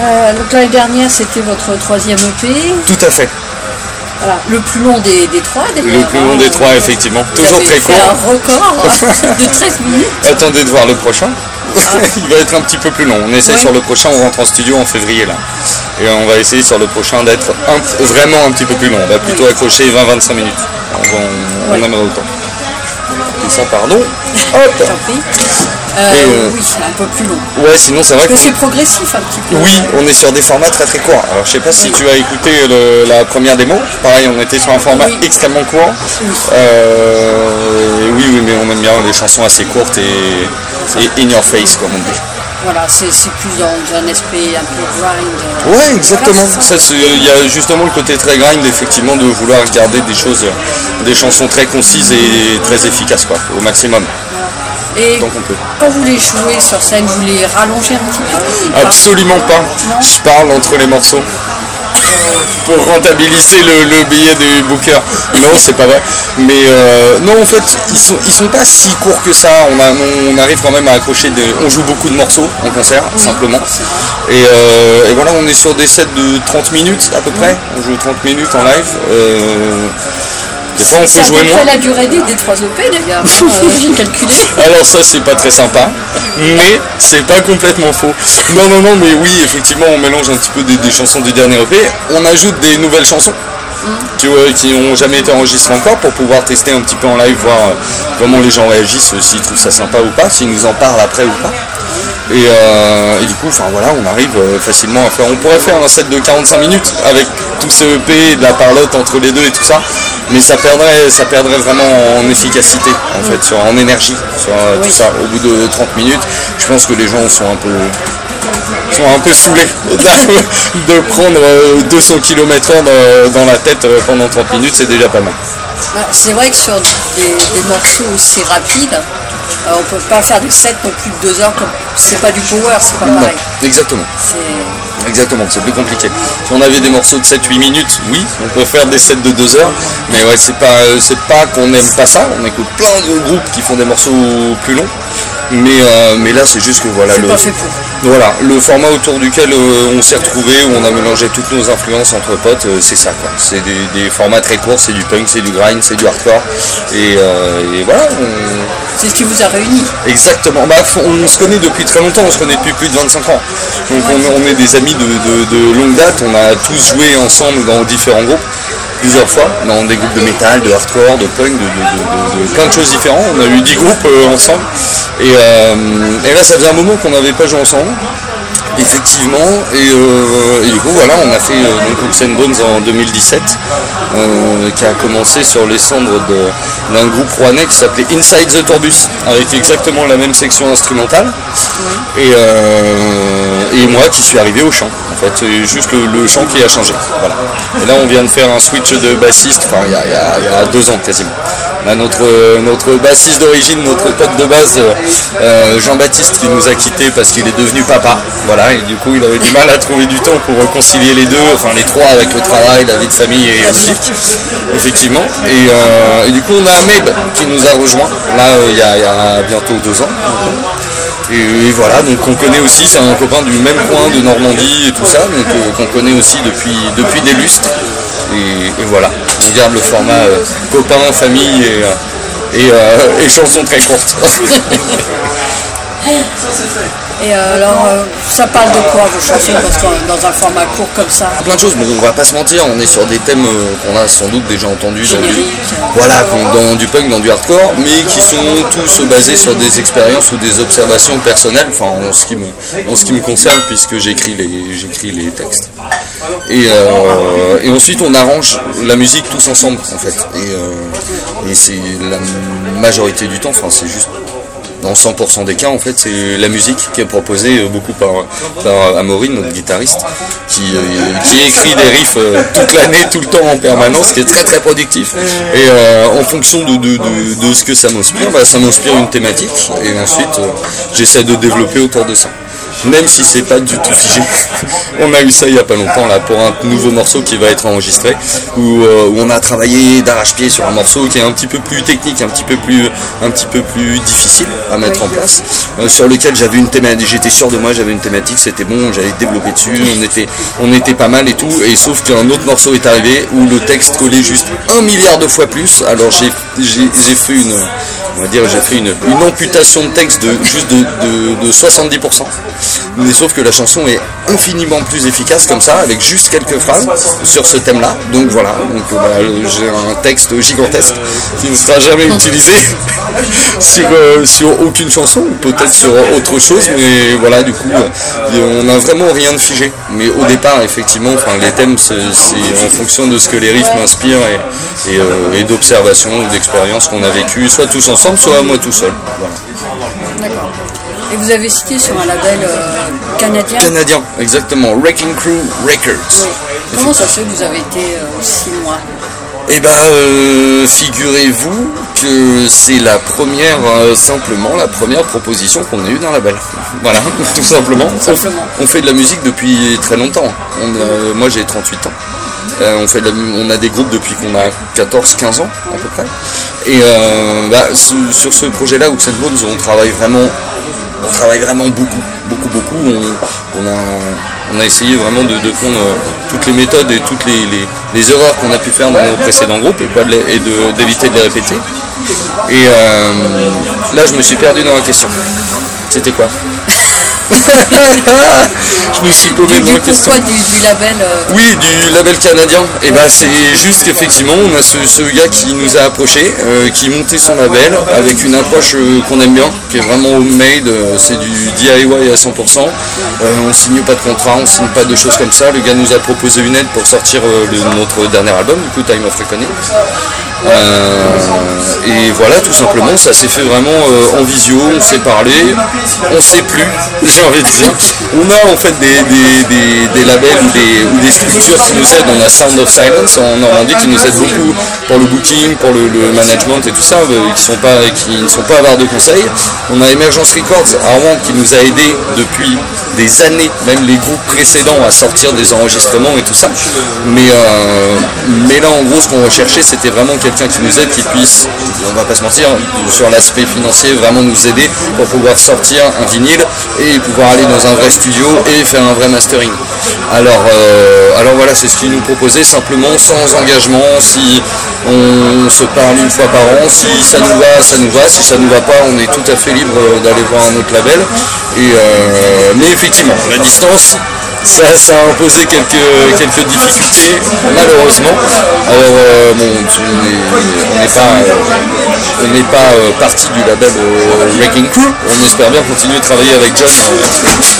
Euh, donc l'année dernière, c'était votre troisième EP. Tout à fait. Voilà, le plus long des, des trois. Le plus long des trois, effectivement. Toujours très court. un record de 13 minutes. Attendez de voir le prochain. Il va être un petit peu plus long. On essaie sur le prochain, on rentre en studio en février là. Et on va essayer sur le prochain d'être vraiment un petit peu plus long. On va plutôt accrocher 20-25 minutes. On, on, aimerait autant. Ça, pardon. Hop. Euh, euh, oui, c'est un peu plus long. Ouais, sinon c'est vrai que, c'est progressif un petit peu. Oui, on est sur des formats très très courts. Alors je sais pas si tu as écouté la première démo. Pareil, on était sur un format extrêmement court. Oui. Euh, oui, oui, mais on aime bien les chansons assez courtes et, et in your face, comme on dit. Voilà, c'est plus dans un esprit un peu grind. Ouais, exactement. Il y a justement le côté très grind, effectivement, de vouloir garder des choses, des chansons très concises et très efficaces, quoi, au maximum. Et quand vous les jouez sur scène, vous les rallongez un petit peu? Absolument pas. Je parle entre les morceaux pour rentabiliser le, billet du booker. Non, c'est pas vrai. Mais euh, non, en fait, ils sont, sont pas si courts que ça. On, arrive quand même à accrocher. Des, on joue beaucoup de morceaux en concert, simplement. Euh, et, voilà, on est sur des sets de 30 minutes à peu près. On joue 30 minutes en live. Euh, c'est on peut jouer moins. la durée des 3 OP d'ailleurs, j'ai calculé. Alors ça c'est pas très sympa, mais c'est pas complètement faux. Non non non mais oui effectivement on mélange un petit peu des, chansons du dernier EP, on ajoute des nouvelles chansons. Mm. Tu vois, qui n'ont jamais été enregistrées encore pour pouvoir tester un petit peu en live, voir euh, comment les gens réagissent, s'ils trouvent ça sympa ou pas, s'ils nous en parlent après ou pas. Euh, et, du coup, enfin voilà, on arrive euh, facilement à faire. On pourrait faire un set de 45 minutes avec tout ce EP, de la parlotte entre les deux et tout ça, mais ça perdrait, ça perdrait vraiment en efficacité, en fait, sur, en énergie, sur euh, tout ça. Au bout de 30 minutes, je pense que les gens sont un peu sont un peu saoulés de prendre 200 km h dans la tête pendant 30 minutes, c'est déjà pas mal. Bah, c'est vrai que sur des morceaux aussi rapides, on euh, on peut pas faire du 7 non plus de 2 heures comme c'est pas du power, c'est pas pareil. exactement. Exactement, c'est plus compliqué. Si on avait des morceaux de 7-8 minutes, oui, on peut faire des sets de 2 heures, mais ouais, c'est pas, c'est pas qu'on n'aime pas ça, on écoute plein de groupes qui font des morceaux plus longs, mais, euh, mais là c'est juste que voilà le, voilà, le format autour duquel euh, on s'est retrouvé, où on a mélangé toutes nos influences entre potes, c'est ça quoi. C'est des, formats très courts, c'est du punk, c'est du grind, c'est du hardcore, et, voilà. C'est ce qui vous a réuni. Exactement. Bah, on se connaît depuis très longtemps, on se connaît depuis plus de 25 ans. Donc on, est des amis de, longue date, on a tous joué ensemble dans différents groupes plusieurs fois, dans des groupes de métal, de hardcore, de punk, de, plein de choses différentes. On a eu 10 groupes euh, ensemble. Euh, et, là, ça faisait un moment qu'on n'avait pas joué ensemble effectivement. Euh, et, du coup, voilà, on a fait euh, Bones en 2017, euh, qui a commencé sur les cendres d'un groupe rouennais qui s'appelait Inside the Tourbus, avec exactement la même section instrumentale. Et, et moi qui suis arrivé au chant, en fait, c'est juste le, chant qui a changé. Voilà. Et là, on vient de faire un switch de bassiste, enfin, il y, a, deux ans quasiment. Notre, notre bassiste d'origine, notre pote de base, Jean-Baptiste, qui nous a quittés parce qu'il est devenu papa. Voilà, et du coup il avait du mal à trouver du temps pour réconcilier les deux, enfin les trois avec le travail, la vie de famille et aussi, effectivement. Euh, et, du coup on a Ahmed qui nous a rejoint là euh, il y, a, bientôt deux ans. Et, voilà, donc on connaît aussi, c'est un copain du même coin de Normandie et tout ça, donc euh, qu'on connaît aussi depuis, depuis des lustres. Et, voilà, on garde le format copain, famille et, et, chansons très courtes. Et euh, alors, euh, ça parle de quoi vos chansons dans, un format court comme ça? Plein de choses, mais on va pas se mentir, on est sur des thèmes euh, qu'on a sans doute déjà entendus dans du, voilà, dans du punk, dans du hardcore, mais qui sont tous basés sur des expériences ou des observations personnelles, enfin en ce qui me, en ce qui me concerne, puisque j'écris les, j'écris les textes. Et, et, ensuite on arrange la musique tous ensemble en fait. Et, et c'est la majorité du temps, enfin c'est juste dans 100% des cas, en fait, c'est la musique qui est proposée euh, beaucoup par, par notre guitariste, qui, euh, écrit des riffs euh, toute l'année, tout le temps en permanence, qui est très très productif. Et en fonction de, ce que ça m'inspire, bah, ça m'inspire une thématique, et ensuite j'essaie de développer autour de ça. Même si c'est pas du tout figé. on a eu ça il y a pas longtemps là pour un nouveau morceau qui va être enregistré, où, euh, où on a travaillé d'arrache-pied sur un morceau qui est un petit peu plus technique, un petit peu plus, un petit peu plus difficile à mettre en place, euh, sur lequel j'avais une thématique, j'étais sûr de moi, j'avais une thématique, c'était bon, j'allais développer dessus, on était, on était pas mal et tout, et sauf qu'un autre morceau est arrivé où le texte collait juste un milliard de fois plus, alors j'ai fait une on va dire j'ai fait une, amputation de texte de juste de, de, de 70%. Mais sauf que la chanson est infiniment plus efficace comme ça, avec juste quelques phrases sur ce thème-là. Donc voilà, donc voilà, j'ai un texte gigantesque qui ne sera jamais utilisé sur, euh, sur aucune chanson, peut-être sur autre chose, mais voilà, du coup, euh, on n'a vraiment rien de figé. Mais au départ, effectivement, les thèmes, c'est en fonction de ce que les riffs m'inspirent et, et, euh, et d'observations d'expériences qu'on a vécues, soit tous ensemble, soit moi tout seul. Voilà. D'accord. Et vous avez cité sur un label euh, canadien Canadien, exactement. Wrecking Crew Records. Oui. Comment ça se fait que vous avez été euh, si loin Eh ben, euh, figurez-vous que c'est la première, euh, simplement, la première proposition qu'on a eue d'un label. Voilà, tout simplement. Simplement. On, on fait de la musique depuis très longtemps. On, euh, moi, j'ai 38 ans. Euh, on, a des groupes depuis qu'on a 14-15 ans à peu près. Et euh, bah, sur, ce projet-là, Hooks and Bones, on travaille vraiment, on travaille vraiment beaucoup, beaucoup, beaucoup. On, a, essayé vraiment de, prendre euh, toutes les méthodes et toutes les, erreurs qu'on a pu faire dans nos précédents groupes et, et de- d'éviter de, les répéter. Et là, je me suis perdu dans la question. C'était quoi? Je me suis Du, dans du du, label euh, Oui, du label canadien. Et ben c'est juste qu'effectivement, on a ce, ce gars qui nous a approché, euh, qui montait son label avec une approche euh, qu'on aime bien, qui est vraiment homemade. c'est du DIY à 100%. Euh, on signe pas de contrat, on signe pas de choses comme ça. Le gars nous a proposé une aide pour sortir le- notre dernier album, du coup Time of Reckoning. Euh, et voilà, tout simplement, ça s'est fait vraiment euh, en visio, on s'est parlé, on sait plus, envie de dire. On a en fait des, des, des, labels ou des, structures qui nous aident. On a Sound of Silence en Normandie qui nous aide beaucoup pour le booking, pour le, management et tout ça, euh, qui, sont pas, qui ne sont pas avares de conseils. On a Emergence Records à Rouen qui nous a aidés depuis des années, même les groupes précédents, à sortir des enregistrements et tout ça. Mais, euh, mais là, en gros, ce qu'on recherchait, c'était vraiment quelqu'un qui nous aide, qui puisse, on va pas se mentir, sur l'aspect financier, vraiment nous aider pour pouvoir sortir un vinyle et pouvoir aller dans un vrai studio et faire un vrai mastering. Alors, euh, alors voilà, c'est ce qu'ils nous proposaient, simplement sans engagement, si on se parle une fois par an, si ça nous va, ça nous va, si ça nous va pas, on est tout à fait libre d'aller voir un autre label. Et, euh, mais effectivement, la distance, ça, ça a imposé quelques, quelques difficultés, malheureusement. Alors, euh, bon, on n'est pas, euh, on n'est pas euh, parti du label euh, Wrecking Crew. On espère bien continuer de travailler avec John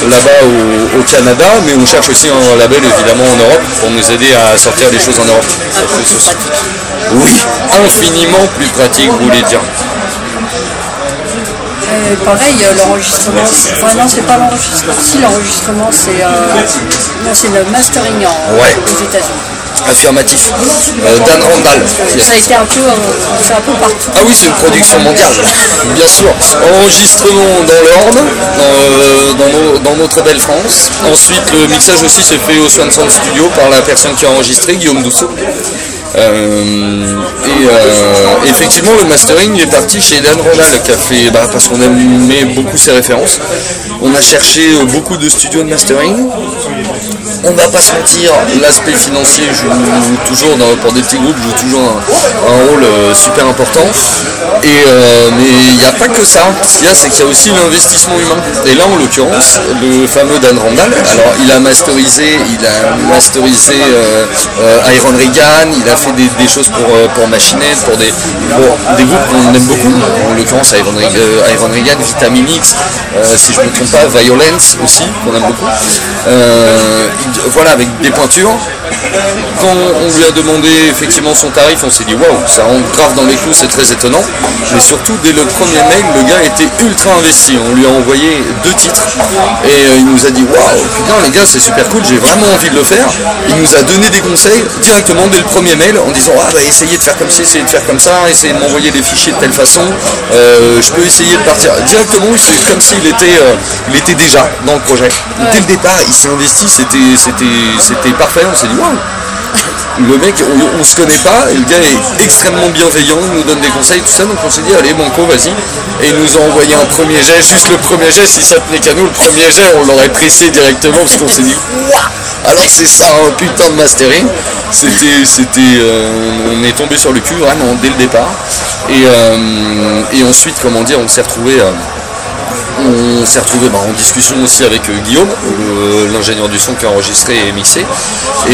là-bas au, au Canada, mais on cherche aussi un label évidemment en Europe pour nous aider à sortir les choses en Europe. Ça fait Oui, infiniment plus pratique, vous voulez dire. Euh, pareil, euh, l'enregistrement, c'est- enfin non, c'est pas l'enregistrement, si l'enregistrement, c'est euh, le mastering en, Ouais. aux États-Unis. Affirmatif. Euh, Dan Randall. Ça a été un peu, un peu partout. Ah oui, c'est une production mondiale, bien sûr. Enregistrement dans l'Orne, dans, dans, nos- dans notre belle France. Ensuite, le mixage aussi s'est fait au Sound Studio par la personne qui a enregistré, Guillaume Dousseau. Euh, et euh, effectivement, le mastering est parti chez Dan Ronald qui a fait, bah, parce qu'on aimait beaucoup ses références. On a cherché euh, beaucoup de studios de mastering. On va pas se mentir, l'aspect financier joue toujours, dans- pour des petits groupes, joue toujours un, un rôle super important. Et, euh, mais il n'y a pas que ça. Ce qu'il y a, c'est qu'il y a aussi l'investissement humain. Et là, en l'occurrence, le fameux Dan Randall, alors il a masterisé, il a masterisé euh, euh, Iron Regan, il a des, choses pour, euh, pour Machinette, pour des, pour des groupes qu'on aime beaucoup. En l'occurrence, Iron, euh, Iron Vitamin X, euh, si je ne me trompe pas, Violence aussi, qu'on aime beaucoup. Voilà, avec des pointures. Quand on lui a demandé effectivement son tarif, on s'est dit waouh, ça rentre grave dans les clous, c'est très étonnant. Mais surtout, dès le premier mail, le gars était ultra investi. On lui a envoyé deux titres et il nous a dit waouh, putain les gars, c'est super cool, j'ai vraiment envie de le faire. Il nous a donné des conseils directement dès le premier mail en disant ah bah essayez de faire comme ça, essayez de faire comme ça, essayez de m'envoyer des fichiers de telle façon. Euh, je peux essayer de partir directement. C'est comme s'il était, euh, il était déjà dans le projet. Dès le départ, il s'est investi, c'était, c'était, c'était parfait. On s'est dit waouh le mec, on, ne se connaît pas, et le gars est extrêmement bienveillant, il nous donne des conseils, tout ça, donc on s'est dit, allez, Banco, vas-y. Et il nous a envoyé un premier jet, juste le premier jet, si ça tenait qu'à nous, le premier jet, on l'aurait pressé directement, parce qu'on s'est dit, waouh Alors c'est ça, un putain de mastering. C'était, c'était, euh, on est tombé sur le cul, vraiment, dès le départ. Et, euh, ensuite, comment dire, on s'est retrouvé... Euh, on s'est retrouvé bah, en discussion aussi avec euh, Guillaume, euh, l'ingénieur du son qui a enregistré et mixé, euh,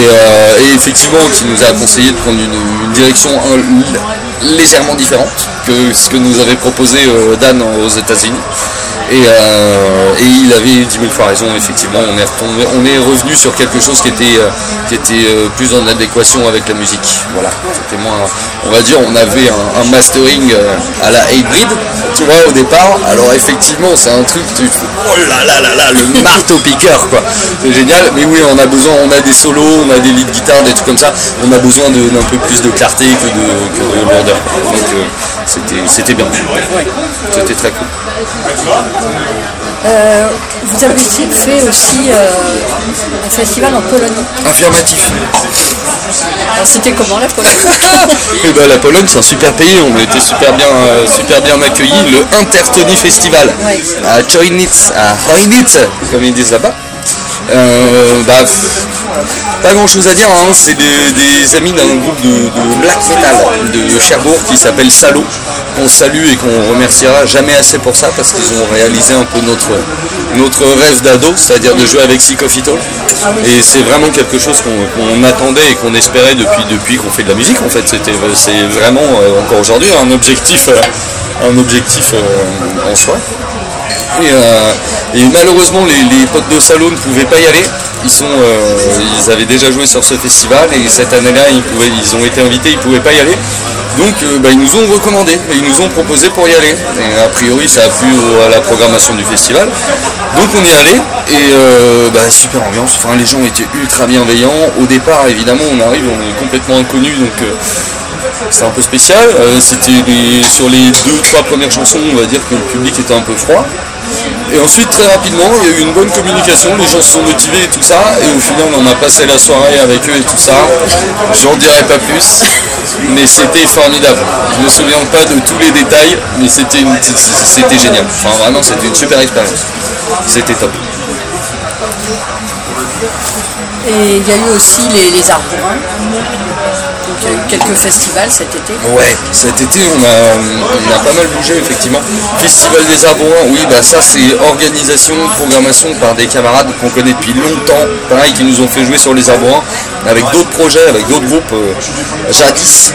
et, effectivement qui nous a conseillé de prendre une, direction légèrement différente que ce que nous avait proposé Dan aux États-Unis. Euh, et, il avait 10 000 fois raison, effectivement, on est, retombé, on est revenu sur quelque chose qui était, euh, qui était euh, plus en adéquation avec la musique. Voilà, c'était moins, on va dire, on avait un, mastering à la hybride, tu vois, au départ. Alors effectivement, c'est un truc, tu, oh là là là là, le marteau piqueur, quoi. C'est génial, mais oui, on a besoin, on a des solos, on a des lead guitares, des trucs comme ça. On a besoin d'un peu plus de clarté que de, que de lourdeur. Donc c'était bien. C'était très cool. Euh, vous avez fait aussi euh, un festival en Pologne. Affirmatif. Alors c'était comment la Pologne? Eh ben, La Pologne c'est un super pays, on a été super bien, euh, super bien accueillis. Le Intertony Festival à Chojnic, à Chojnic, comme ils disent là-bas. Bah, pas grand chose à dire, hein. c'est des, amis d'un groupe de, black metal de Cherbourg qui s'appelle Salo, qu'on salue et qu'on remerciera jamais assez pour ça parce qu'ils ont réalisé un peu notre, rêve d'ado, c'est-à-dire de jouer avec Sycophito. Et c'est vraiment quelque chose qu'on attendait et qu'on espérait depuis, qu'on fait de la musique en fait. C'est vraiment euh, encore aujourd'hui un objectif, euh, un objectif euh, en soi. Et, malheureusement les, potes de Salo ne pouvaient pas y aller. Ils, sont, ils avaient déjà joué sur ce festival et cette année-là ils, ils ont été invités, ils ne pouvaient pas y aller. Donc euh, bah, ils nous ont recommandé, ils nous ont proposé pour y aller. Et a priori ça a plu à la programmation du festival. Donc on est allé et euh, bah, super ambiance, enfin les gens étaient ultra bienveillants. Au départ évidemment on arrive, on est complètement inconnu donc euh, c'est un peu spécial. C'était sur les deux, trois premières chansons on va dire que le public était un peu froid. Et ensuite, très rapidement, il y a eu une bonne communication, les gens se sont motivés et tout ça, et au final, on a passé la soirée avec eux et tout ça. J'en dirai pas plus, mais c'était formidable. Je me souviens pas de tous les détails, mais c'était génial. Enfin, vraiment, c'était une super expérience. C'était top. Et il y a eu aussi les, les arbres a quelques festivals cet été. Ouais, cet été on a, pas mal bougé effectivement. Festival des Arbouins, oui, bah ça c'est organisation, programmation par des camarades qu'on connaît depuis longtemps, pareil, qui nous ont fait jouer sur les Arbouins, avec d'autres projets, avec d'autres groupes euh, jadis,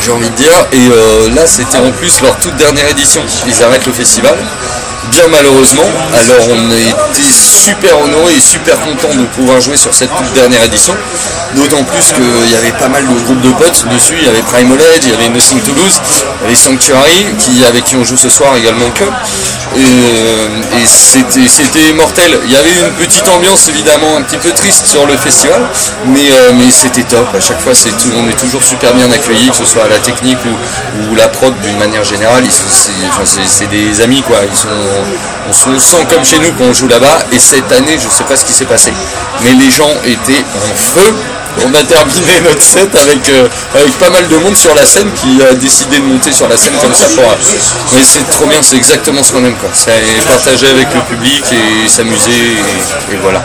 j'ai envie de dire. Et euh, là c'était en plus leur toute dernière édition. Ils arrêtent le festival bien malheureusement. Alors on été super honorés et super contents de pouvoir jouer sur cette toute dernière édition. D'autant plus qu'il y avait pas mal de groupes de potes dessus. Il y avait Primal Edge, il y avait Nothing to Lose, il y avait Sanctuary, avec qui on joue ce soir également que. Et, euh, c'était mortel. Il y avait une petite ambiance évidemment un petit peu triste sur le festival, mais, euh, mais c'était top. À chaque fois, on est toujours super bien accueillis, que ce soit à la technique ou, la prod d'une manière générale. C'est des amis quoi. On, se sent comme chez nous quand on joue là-bas. Et cette année, je ne sais pas ce qui s'est passé, mais les gens étaient en feu on a terminé notre set avec, euh, avec pas mal de monde sur la scène qui a décidé de monter sur la scène comme ça pour. Mais c'est trop bien, c'est exactement ce qu'on aime quoi. C'est partager avec le public et s'amuser et, voilà.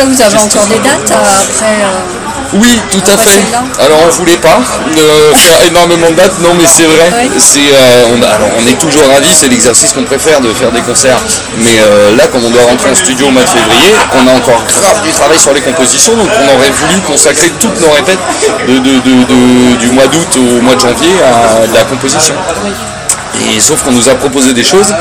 Vous avez encore des dates euh, après euh, oui, tout à fait. Alors on voulait pas euh, faire énormément de dates, non mais c'est vrai. C'est, euh, on, alors, on est toujours ravis, c'est l'exercice qu'on préfère de faire des concerts. Mais euh, là, comme on doit rentrer en studio au mois de février, on a encore grave du travail sur les compositions, donc on aurait voulu consacrer toutes nos répètes du mois d'août au mois de janvier à la composition. Et sauf qu'on nous a proposé des choses.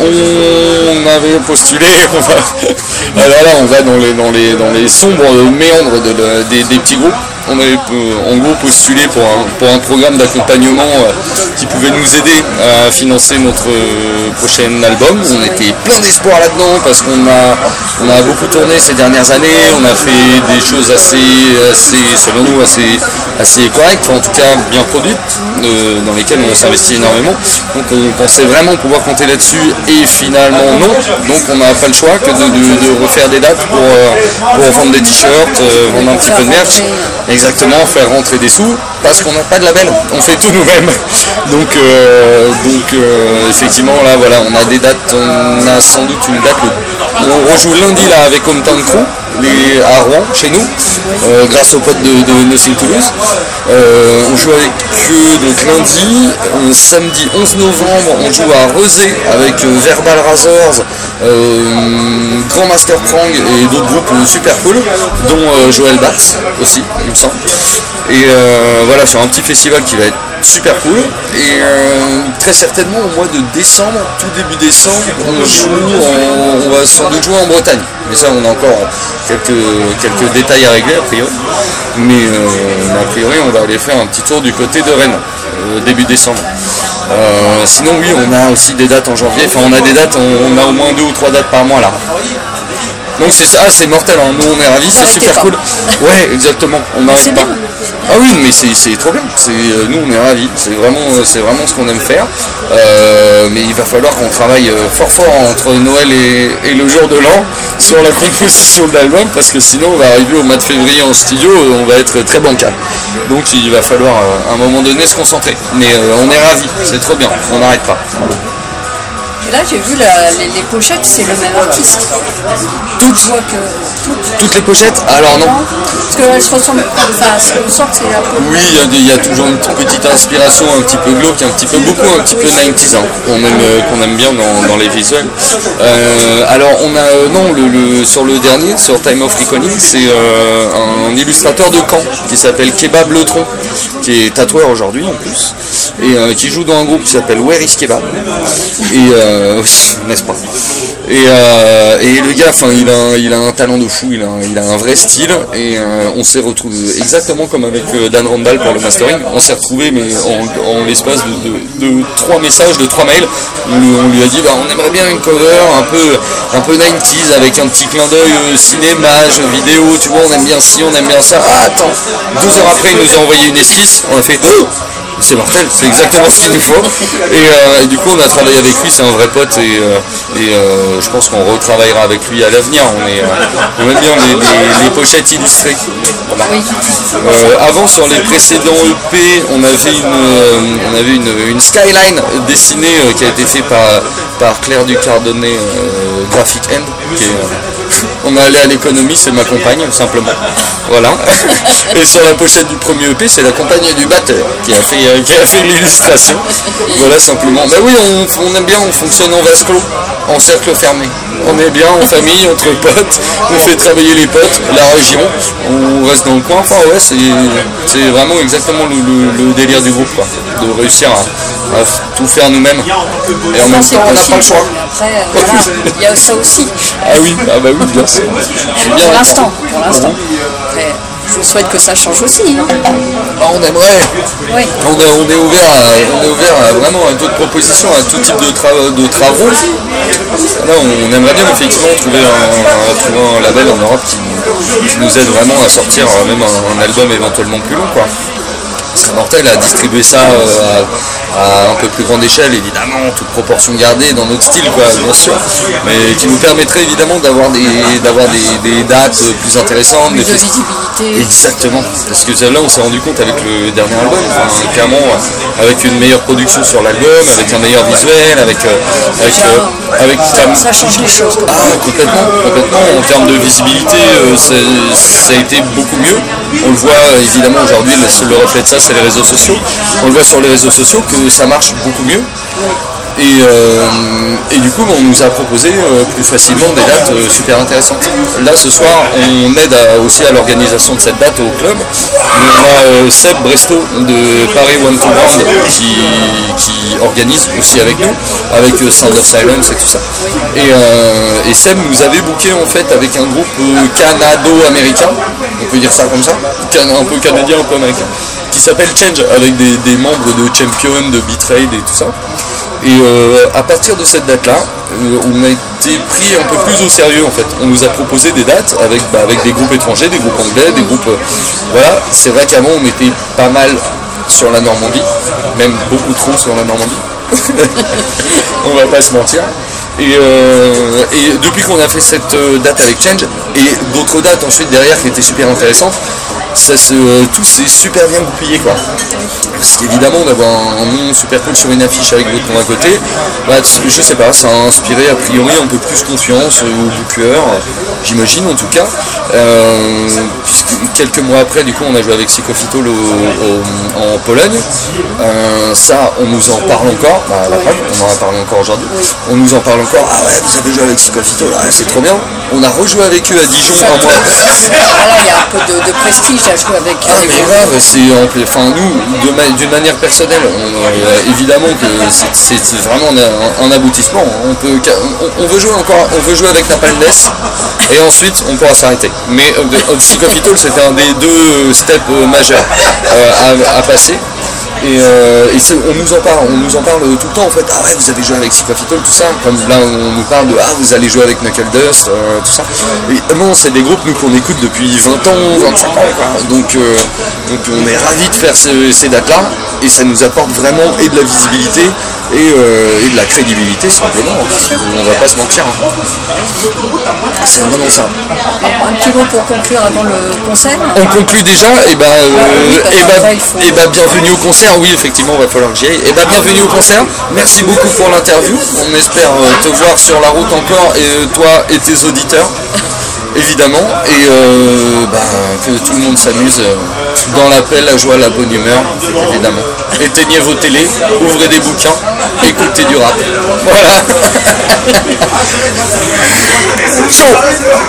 on avait postulé, on va, alors là, on va dans les, dans les, dans les sombres méandres des, des petits groupes on avait euh, en gros postulé pour un, pour un programme d'accompagnement euh, qui pouvait nous aider à financer notre euh, prochain album. On était plein d'espoir là-dedans parce qu'on a, on a beaucoup tourné ces dernières années, on a fait des choses assez, assez selon nous, assez, assez correctes, en tout cas bien produites, dans lesquelles on s'investit énormément. Donc on pensait vraiment pouvoir compter là-dessus et finalement non. Donc on n'a pas le choix que de, refaire des dates pour, pour vendre des t-shirts, vendre un petit peu de merch. Exactement, faire rentrer des sous, parce qu'on n'a pas de label, on fait tout nous-mêmes. Donc, euh, donc euh, effectivement, là, voilà, on a des dates, on a sans doute une date, on rejoue lundi là avec Hometown Crew, à Rouen, chez nous, euh, grâce aux potes de, de Nothing Toulouse. on joue avec eux donc lundi, samedi 11 novembre, on joue à Rezé avec Verbal Razors, Grand Master Krang et d'autres groupes super cool, dont Joël Batz aussi, il me semble. Et euh, voilà, c'est un petit festival qui va être super cool. Et euh, très certainement au mois de décembre, tout début décembre, on joue, on va sans doute jouer en Bretagne. Mais ça, on a encore quelques, quelques détails à régler a priori. Mais euh, a priori, on va aller faire un petit tour du côté de Rennes, début décembre. sinon, oui, on a aussi des dates en janvier. Enfin, on a des dates, on, a au moins deux ou trois dates par mois là. Donc c'est ça, c'est mortel, hein. nous on est ravis, c'est super cool. Ouais, exactement, on n'arrive pas. Ah oui, mais c'est trop bien. Euh, nous, on est ravis. C'est vraiment, c'est vraiment ce qu'on aime faire. Euh, mais il va falloir qu'on travaille euh, fort fort entre Noël et, le jour de l'an sur la composition de l'album parce que sinon, on va arriver au mois de février en studio, on va être très bancal. Donc, il va falloir à un moment donné se concentrer. Mais on est ravis. C'est trop bien. On n'arrête pas. Là, j'ai vu les, pochettes, c'est le même artiste. Toutes, je vois que. Toutes, les pochettes Alors non. Parce que je ressemble. Enfin, que sort, c'est un peu. Oui, il y, a toujours une petite inspiration un petit peu glauque, un petit peu beaucoup, un petit peu 90s, hein, qu'on aime, qu'on aime bien dans, les visuels. Euh, alors, on a. Euh, non, le, sur le dernier, sur Time of Reckoning, c'est euh, un illustrateur de Caen qui s'appelle Kebab Le Tron, qui est tatoueur aujourd'hui en plus, et qui joue dans un groupe qui s'appelle Where is Kebab? Et euh, n'est-ce pas? Euh, et, le gars, il a, il a un talent de fou, il a, il a un vrai style, et euh, on s'est retrouvé exactement comme avec Dan Randall pour le mastering. On s'est retrouvé, mais en, l'espace de, trois messages, de trois mails, on, lui a dit, bah, on aimerait bien une cover un peu, un peu 90s avec un petit clin d'œil cinéma, jeux vidéo, tu vois, on aime bien ci, on aime bien ça. Ah, attends, deux heures après, il nous a envoyé une esquisse, on a fait, oh c'est mortel, c'est exactement ce qu'il nous faut. Euh, et, du coup, on a travaillé avec lui, c'est un vrai pote, et, euh, euh, je pense qu'on retravaillera avec lui à l'avenir. On, est, on aime bien les, pochettes illustrées. avant, sur les précédents EP, on avait une, on avait une, skyline dessinée qui a été faite par, par Claire Ducardonnet, Graphic End, on est allé à l'économie, c'est ma compagne, simplement. Voilà. Et sur la pochette du premier EP, c'est la compagne du batteur qui a fait, euh, qui a fait l'illustration. Voilà, simplement. Mais oui, on, aime bien, on fonctionne en vase clos, en cercle fermé. On est bien en famille, entre potes, on fait travailler les potes, la région, on reste dans le coin. Enfin, ouais, c'est vraiment exactement le, délire du groupe, quoi. De réussir à, tout faire nous-mêmes. Et en même temps, on n'a pas le choix. Après, voilà, il y a ça aussi. Ah oui, ah bah oui, bien sûr. Pour l'instant, pour l'instant. je souhaite que ça change aussi. Hein. Ah, on aimerait. Oui. On, est, on, est ouvert à, on est ouvert à vraiment à d'autres propositions, à tout type de, de travaux. Là, on aimerait bien effectivement trouver un, trouver un label en Europe qui, nous aide vraiment à sortir euh, même un, album éventuellement plus long. Quoi c'est mortel à distribuer ça euh, à, un peu plus grande échelle, évidemment, toute proportion gardée dans notre style, quoi, bien sûr, mais qui nous permettrait évidemment d'avoir des, d'avoir des, dates plus intéressantes. Plus de visibilité. Exactement, parce que là on s'est rendu compte avec le dernier album, clairement avec une meilleure production sur l'album, avec un meilleur visuel, avec, euh, avec, euh, avec ça, change les choses. Ah, complètement, complètement. En termes de visibilité, ça a été beaucoup mieux. On le voit évidemment aujourd'hui, le, le reflet de ça, c'est les réseaux sociaux. On le voit sur les réseaux sociaux que ça marche beaucoup mieux. Et, euh, et du coup, on nous a proposé euh, plus facilement des dates euh, super intéressantes. Là, ce soir, on aide aussi à l'organisation de cette date au club. On a Seb Bresto de Paris One to Round qui, organise aussi avec nous, avec Sound of Silence et tout ça. Et, Seb nous avait booké en fait avec un groupe canado-américain, on peut dire ça comme ça, un peu canadien, un peu américain, qui s'appelle Change, avec des, des membres de Champion, de Betrayed et tout ça. Et euh, à partir de cette date-là, euh, on a été pris un peu plus au sérieux en fait. On nous a proposé des dates avec, bah, avec des groupes étrangers, des groupes anglais, des groupes. euh, voilà, c'est vrai qu'avant on était pas mal sur la Normandie, même beaucoup trop sur la Normandie. on va pas se mentir. Et, et depuis qu'on a fait cette date avec Change et d'autres dates ensuite derrière qui étaient super intéressantes, ça se, euh, tout s'est super bien goupillé quoi. Parce qu'évidemment d'avoir un nom super cool sur une affiche avec votre nom à côté, bah, je sais pas, ça a inspiré a priori un peu plus confiance aux bookers, j'imagine en tout cas. Euh, puisque quelques mois après du coup on a joué avec au- au- en Pologne. Euh, ça on nous en parle encore, bah, la preuve, on en a parlé encore aujourd'hui. On nous en parle encore, ah ouais vous avez joué avec Psychophytol, ah, c'est trop bien. On a rejoué avec eux à Dijon un mois il y a un peu de, de prestige avec. ah, mais grave, c'est enfin nous, ma- d'une manière personnelle, on- euh, évidemment que c'est vraiment un, un aboutissement. On peut, on, on veut jouer encore, on veut jouer avec Napalm Death, et ensuite on pourra s'arrêter. Mais euh, de- Psychophytol, c'était un des deux steps euh, majeurs euh, à, à passer. Et, euh, on nous en parle, on nous en parle tout le temps en fait. Ah ouais, vous avez joué avec Psychophytol, tout ça. Comme là, on nous parle de ah, vous allez jouer avec Knuckle Dust, euh, tout ça. Et non, c'est des groupes nous qu'on écoute depuis 20 ans, 25 ans. Donc, euh, donc on est ravis de faire ce- ces dates-là et ça nous apporte vraiment et de la visibilité et, euh, et de la crédibilité simplement. On va pas se mentir. hein. C'est vraiment ça. Un petit mot pour conclure avant le concert. On conclut déjà, et ben, euh, oui, eh ben, faut- eh ben, bienvenue au concert, oui effectivement il va falloir que j'y aille. Et ben bienvenue au concert, merci beaucoup pour l'interview, on espère euh, te voir sur la route encore, et euh, toi et tes auditeurs, évidemment, et euh, ben, que tout le monde s'amuse dans la paix, la joie, la bonne humeur, évidemment. Éteignez vos télés, ouvrez des bouquins, écoutez du rap. Voilà.